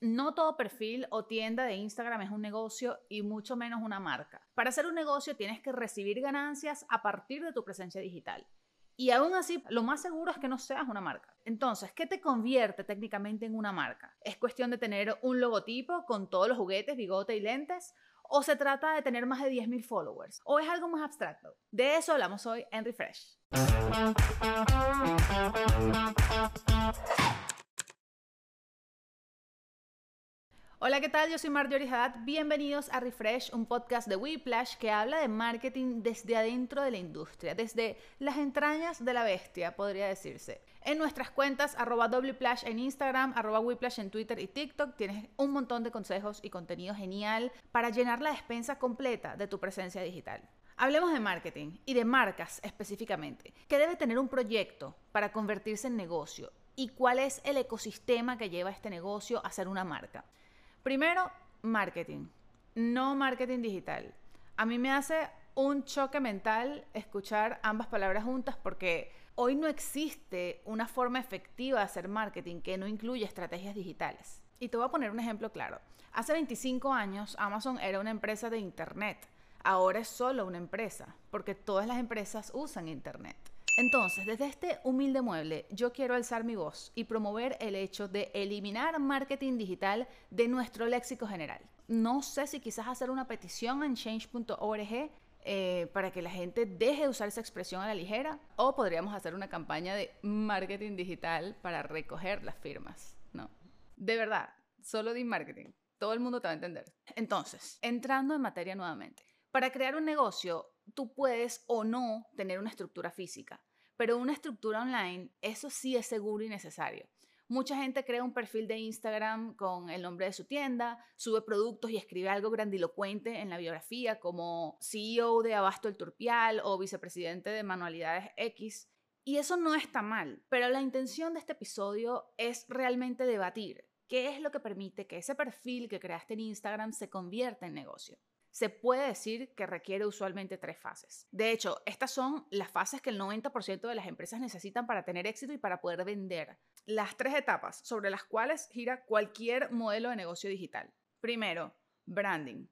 No todo perfil o tienda de Instagram es un negocio y mucho menos una marca. Para hacer un negocio tienes que recibir ganancias a partir de tu presencia digital. Y aún así, lo más seguro es que no seas una marca. Entonces, ¿qué te convierte técnicamente en una marca? ¿Es cuestión de tener un logotipo con todos los juguetes, bigote y lentes? ¿O se trata de tener más de 10.000 followers? ¿O es algo más abstracto? De eso hablamos hoy en Refresh. Hola, ¿qué tal? Yo soy Marjorie Haddad. Bienvenidos a Refresh, un podcast de Whiplash que habla de marketing desde adentro de la industria, desde las entrañas de la bestia, podría decirse. En nuestras cuentas, arroba Wplash en Instagram, arroba Whiplash en Twitter y TikTok, tienes un montón de consejos y contenido genial para llenar la despensa completa de tu presencia digital. Hablemos de marketing y de marcas específicamente. ¿Qué debe tener un proyecto para convertirse en negocio? ¿Y cuál es el ecosistema que lleva este negocio a ser una marca? Primero, marketing, no marketing digital. A mí me hace un choque mental escuchar ambas palabras juntas porque hoy no existe una forma efectiva de hacer marketing que no incluya estrategias digitales. Y te voy a poner un ejemplo claro. Hace 25 años Amazon era una empresa de Internet. Ahora es solo una empresa, porque todas las empresas usan Internet. Entonces, desde este humilde mueble, yo quiero alzar mi voz y promover el hecho de eliminar marketing digital de nuestro léxico general. No sé si quizás hacer una petición en change.org eh, para que la gente deje de usar esa expresión a la ligera, o podríamos hacer una campaña de marketing digital para recoger las firmas, ¿no? De verdad, solo de marketing. Todo el mundo te va a entender. Entonces, entrando en materia nuevamente. Para crear un negocio, tú puedes o no tener una estructura física. Pero una estructura online, eso sí es seguro y necesario. Mucha gente crea un perfil de Instagram con el nombre de su tienda, sube productos y escribe algo grandilocuente en la biografía como CEO de Abasto el Turpial o vicepresidente de Manualidades X. Y eso no está mal, pero la intención de este episodio es realmente debatir qué es lo que permite que ese perfil que creaste en Instagram se convierta en negocio se puede decir que requiere usualmente tres fases. De hecho, estas son las fases que el 90% de las empresas necesitan para tener éxito y para poder vender. Las tres etapas sobre las cuales gira cualquier modelo de negocio digital. Primero, branding.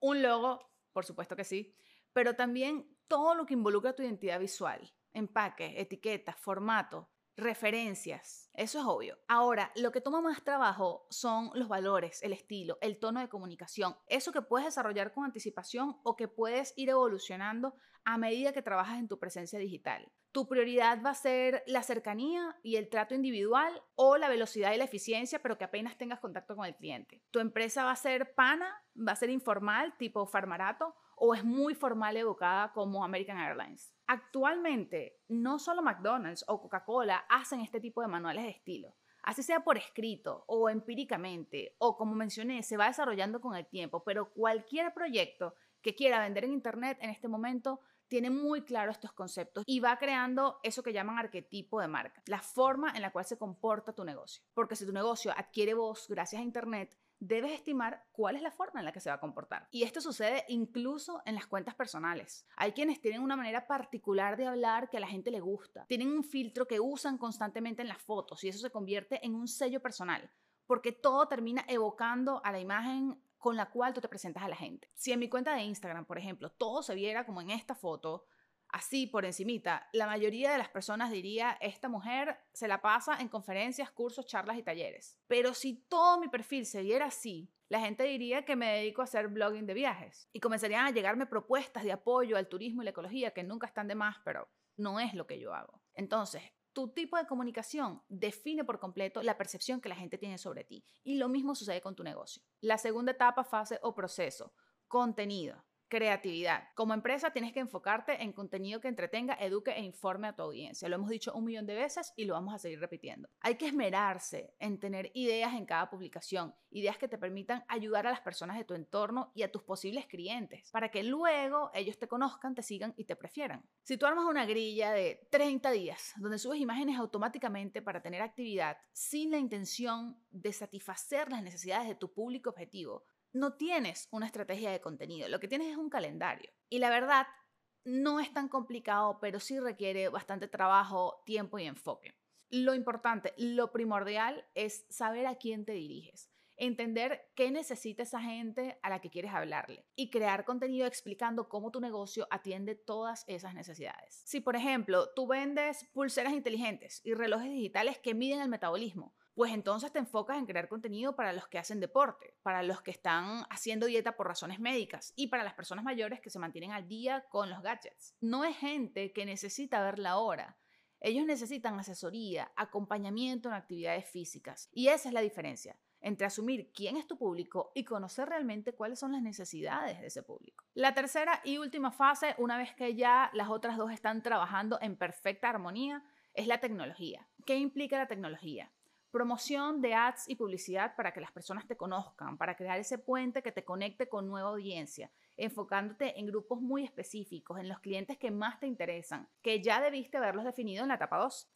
Un logo, por supuesto que sí, pero también todo lo que involucra tu identidad visual, empaque, etiqueta, formato, referencias. Eso es obvio. Ahora, lo que toma más trabajo son los valores, el estilo, el tono de comunicación. Eso que puedes desarrollar con anticipación o que puedes ir evolucionando a medida que trabajas en tu presencia digital. Tu prioridad va a ser la cercanía y el trato individual o la velocidad y la eficiencia, pero que apenas tengas contacto con el cliente. Tu empresa va a ser pana, va a ser informal, tipo farmarato, o es muy formal y educada como American Airlines. Actualmente, no solo McDonald's o Coca-Cola hacen este tipo de manuales de estilo. Así sea por escrito o empíricamente, o como mencioné, se va desarrollando con el tiempo, pero cualquier proyecto que quiera vender en Internet en este momento tiene muy claro estos conceptos y va creando eso que llaman arquetipo de marca, la forma en la cual se comporta tu negocio. Porque si tu negocio adquiere voz gracias a Internet, debes estimar cuál es la forma en la que se va a comportar. Y esto sucede incluso en las cuentas personales. Hay quienes tienen una manera particular de hablar que a la gente le gusta. Tienen un filtro que usan constantemente en las fotos y eso se convierte en un sello personal, porque todo termina evocando a la imagen con la cual tú te presentas a la gente. Si en mi cuenta de Instagram, por ejemplo, todo se viera como en esta foto, así por encimita, la mayoría de las personas diría, esta mujer se la pasa en conferencias, cursos, charlas y talleres. Pero si todo mi perfil se viera así, la gente diría que me dedico a hacer blogging de viajes y comenzarían a llegarme propuestas de apoyo al turismo y la ecología que nunca están de más, pero no es lo que yo hago. Entonces, tu tipo de comunicación define por completo la percepción que la gente tiene sobre ti. Y lo mismo sucede con tu negocio. La segunda etapa, fase o proceso, contenido creatividad. Como empresa tienes que enfocarte en contenido que entretenga, eduque e informe a tu audiencia. Lo hemos dicho un millón de veces y lo vamos a seguir repitiendo. Hay que esmerarse en tener ideas en cada publicación, ideas que te permitan ayudar a las personas de tu entorno y a tus posibles clientes, para que luego ellos te conozcan, te sigan y te prefieran. Si tú armas una grilla de 30 días donde subes imágenes automáticamente para tener actividad sin la intención de satisfacer las necesidades de tu público objetivo, no tienes una estrategia de contenido, lo que tienes es un calendario. Y la verdad, no es tan complicado, pero sí requiere bastante trabajo, tiempo y enfoque. Lo importante, lo primordial es saber a quién te diriges. entender qué necesita esa gente a la que quieres hablarle y crear contenido explicando cómo tu negocio atiende todas esas necesidades. Si, por ejemplo, tú vendes pulseras inteligentes y relojes digitales que miden el metabolismo, pues entonces te enfocas en crear contenido para los que hacen deporte, para los que están haciendo dieta por razones médicas y para las personas mayores que se mantienen al día con los gadgets. No es gente que necesita ver la hora. Ellos necesitan asesoría, acompañamiento en actividades físicas. Y esa es la diferencia entre asumir quién es tu público y conocer realmente cuáles son las necesidades de ese público. La tercera y última fase, una vez que ya las otras dos están trabajando en perfecta armonía, es la tecnología. ¿Qué implica la tecnología? Promoción de ads y publicidad para que las personas te conozcan, para crear ese puente que te conecte con nueva audiencia, enfocándote en grupos muy específicos, en los clientes que más te interesan, que ya debiste haberlos definido en la etapa 2.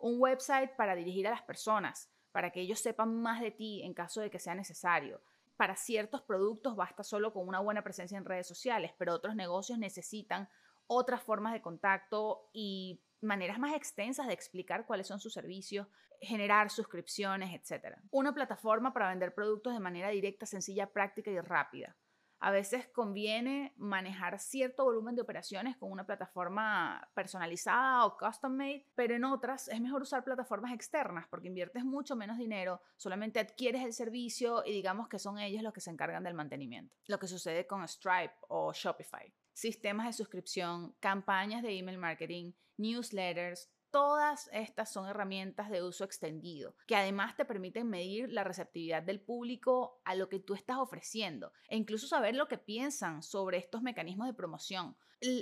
Un website para dirigir a las personas, para que ellos sepan más de ti en caso de que sea necesario. Para ciertos productos basta solo con una buena presencia en redes sociales, pero otros negocios necesitan otras formas de contacto y maneras más extensas de explicar cuáles son sus servicios, generar suscripciones, etc. Una plataforma para vender productos de manera directa, sencilla, práctica y rápida. A veces conviene manejar cierto volumen de operaciones con una plataforma personalizada o custom made, pero en otras es mejor usar plataformas externas porque inviertes mucho menos dinero, solamente adquieres el servicio y digamos que son ellos los que se encargan del mantenimiento. Lo que sucede con Stripe o Shopify sistemas de suscripción, campañas de email marketing, newsletters, Todas estas son herramientas de uso extendido que además te permiten medir la receptividad del público a lo que tú estás ofreciendo e incluso saber lo que piensan sobre estos mecanismos de promoción.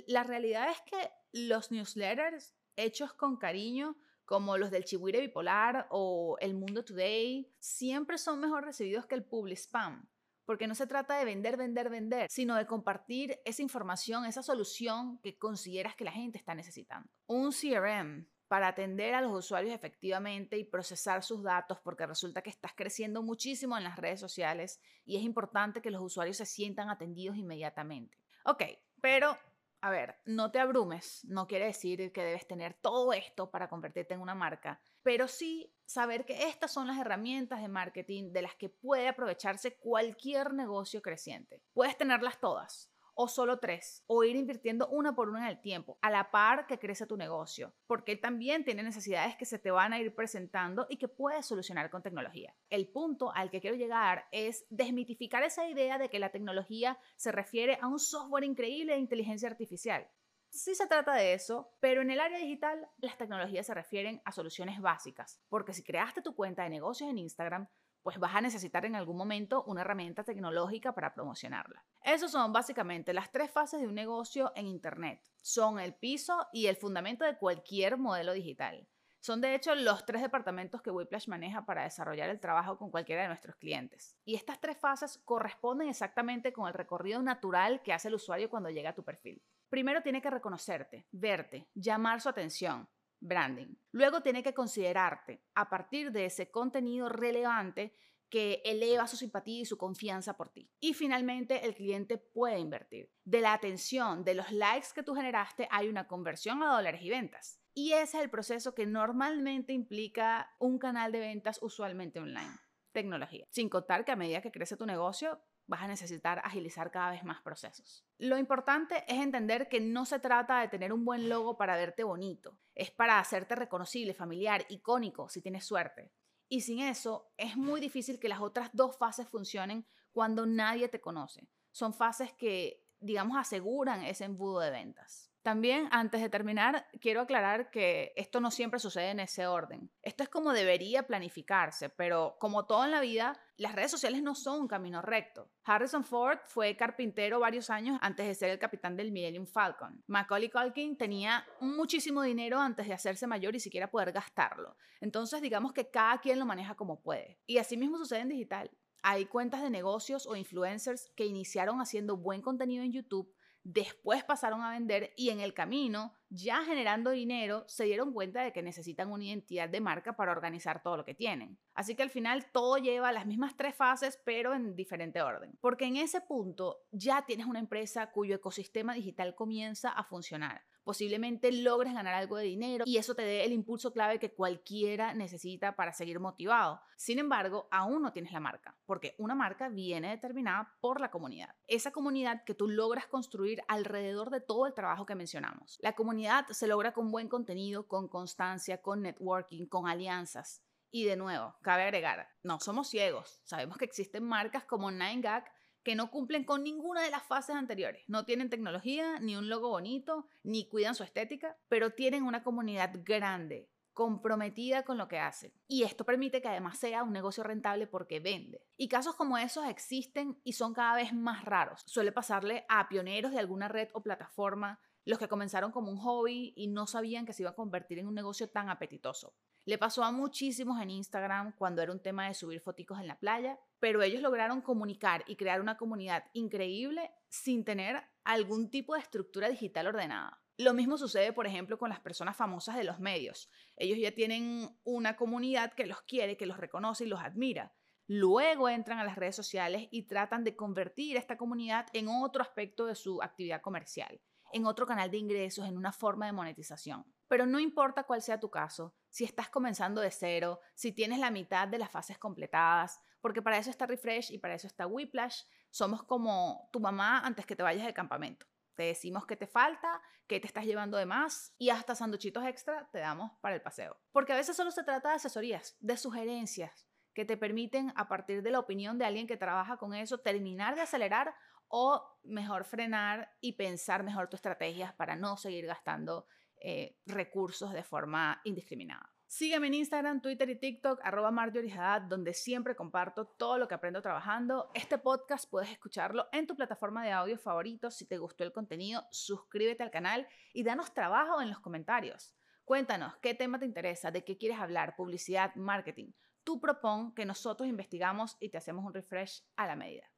La realidad es que los newsletters hechos con cariño como los del Chihuire Bipolar o El Mundo Today, siempre son mejor recibidos que el public spam porque no se trata de vender, vender, vender, sino de compartir esa información, esa solución que consideras que la gente está necesitando. Un CRM para atender a los usuarios efectivamente y procesar sus datos, porque resulta que estás creciendo muchísimo en las redes sociales y es importante que los usuarios se sientan atendidos inmediatamente. Ok, pero a ver, no te abrumes, no quiere decir que debes tener todo esto para convertirte en una marca, pero sí saber que estas son las herramientas de marketing de las que puede aprovecharse cualquier negocio creciente. Puedes tenerlas todas, o solo tres, o ir invirtiendo una por una en el tiempo, a la par que crece tu negocio, porque también tiene necesidades que se te van a ir presentando y que puedes solucionar con tecnología. El punto al que quiero llegar es desmitificar esa idea de que la tecnología se refiere a un software increíble de inteligencia artificial. Sí se trata de eso, pero en el área digital las tecnologías se refieren a soluciones básicas, porque si creaste tu cuenta de negocios en Instagram, pues vas a necesitar en algún momento una herramienta tecnológica para promocionarla. Esas son básicamente las tres fases de un negocio en Internet. Son el piso y el fundamento de cualquier modelo digital. Son de hecho los tres departamentos que Whiplash maneja para desarrollar el trabajo con cualquiera de nuestros clientes. Y estas tres fases corresponden exactamente con el recorrido natural que hace el usuario cuando llega a tu perfil. Primero tiene que reconocerte, verte, llamar su atención, branding. Luego tiene que considerarte a partir de ese contenido relevante que eleva su simpatía y su confianza por ti. Y finalmente, el cliente puede invertir. De la atención, de los likes que tú generaste, hay una conversión a dólares y ventas. Y ese es el proceso que normalmente implica un canal de ventas usualmente online. Sin contar que a medida que crece tu negocio, vas a necesitar agilizar cada vez más procesos. Lo importante es entender que no se trata de tener un buen logo para verte bonito, es para hacerte reconocible, familiar, icónico, si tienes suerte. Y sin eso, es muy difícil que las otras dos fases funcionen cuando nadie te conoce. Son fases que, digamos, aseguran ese embudo de ventas. También, antes de terminar, quiero aclarar que esto no siempre sucede en ese orden. Esto es como debería planificarse, pero como todo en la vida, las redes sociales no son un camino recto. Harrison Ford fue carpintero varios años antes de ser el capitán del Millennium Falcon. Macaulay Culkin tenía muchísimo dinero antes de hacerse mayor y siquiera poder gastarlo. Entonces, digamos que cada quien lo maneja como puede. Y así mismo sucede en digital. Hay cuentas de negocios o influencers que iniciaron haciendo buen contenido en YouTube después pasaron a vender y en el camino, ya generando dinero, se dieron cuenta de que necesitan una identidad de marca para organizar todo lo que tienen. Así que al final todo lleva las mismas tres fases, pero en diferente orden. Porque en ese punto ya tienes una empresa cuyo ecosistema digital comienza a funcionar. Posiblemente logres ganar algo de dinero y eso te dé el impulso clave que cualquiera necesita para seguir motivado. Sin embargo, aún no tienes la marca, porque una marca viene determinada por la comunidad. Esa comunidad que tú logras construir alrededor de todo el trabajo que mencionamos. La comunidad se logra con buen contenido, con constancia, con networking, con alianzas. Y de nuevo, cabe agregar, no somos ciegos. Sabemos que existen marcas como 9gag que no cumplen con ninguna de las fases anteriores. No tienen tecnología, ni un logo bonito, ni cuidan su estética, pero tienen una comunidad grande, comprometida con lo que hacen. Y esto permite que además sea un negocio rentable porque vende. Y casos como esos existen y son cada vez más raros. Suele pasarle a pioneros de alguna red o plataforma, los que comenzaron como un hobby y no sabían que se iba a convertir en un negocio tan apetitoso. Le pasó a muchísimos en Instagram cuando era un tema de subir foticos en la playa, pero ellos lograron comunicar y crear una comunidad increíble sin tener algún tipo de estructura digital ordenada. Lo mismo sucede, por ejemplo, con las personas famosas de los medios. Ellos ya tienen una comunidad que los quiere, que los reconoce y los admira. Luego entran a las redes sociales y tratan de convertir esta comunidad en otro aspecto de su actividad comercial, en otro canal de ingresos, en una forma de monetización. Pero no importa cuál sea tu caso, si estás comenzando de cero, si tienes la mitad de las fases completadas, porque para eso está Refresh y para eso está Whiplash. Somos como tu mamá antes que te vayas de campamento. Te decimos qué te falta, qué te estás llevando de más y hasta sanduchitos extra te damos para el paseo. Porque a veces solo se trata de asesorías, de sugerencias que te permiten, a partir de la opinión de alguien que trabaja con eso, terminar de acelerar o mejor frenar y pensar mejor tus estrategias para no seguir gastando eh, recursos de forma indiscriminada. Sígueme en Instagram, Twitter y TikTok, arroba donde siempre comparto todo lo que aprendo trabajando. Este podcast puedes escucharlo en tu plataforma de audio favorito. Si te gustó el contenido, suscríbete al canal y danos trabajo en los comentarios. Cuéntanos qué tema te interesa, de qué quieres hablar, publicidad, marketing. Tú propón que nosotros investigamos y te hacemos un refresh a la medida.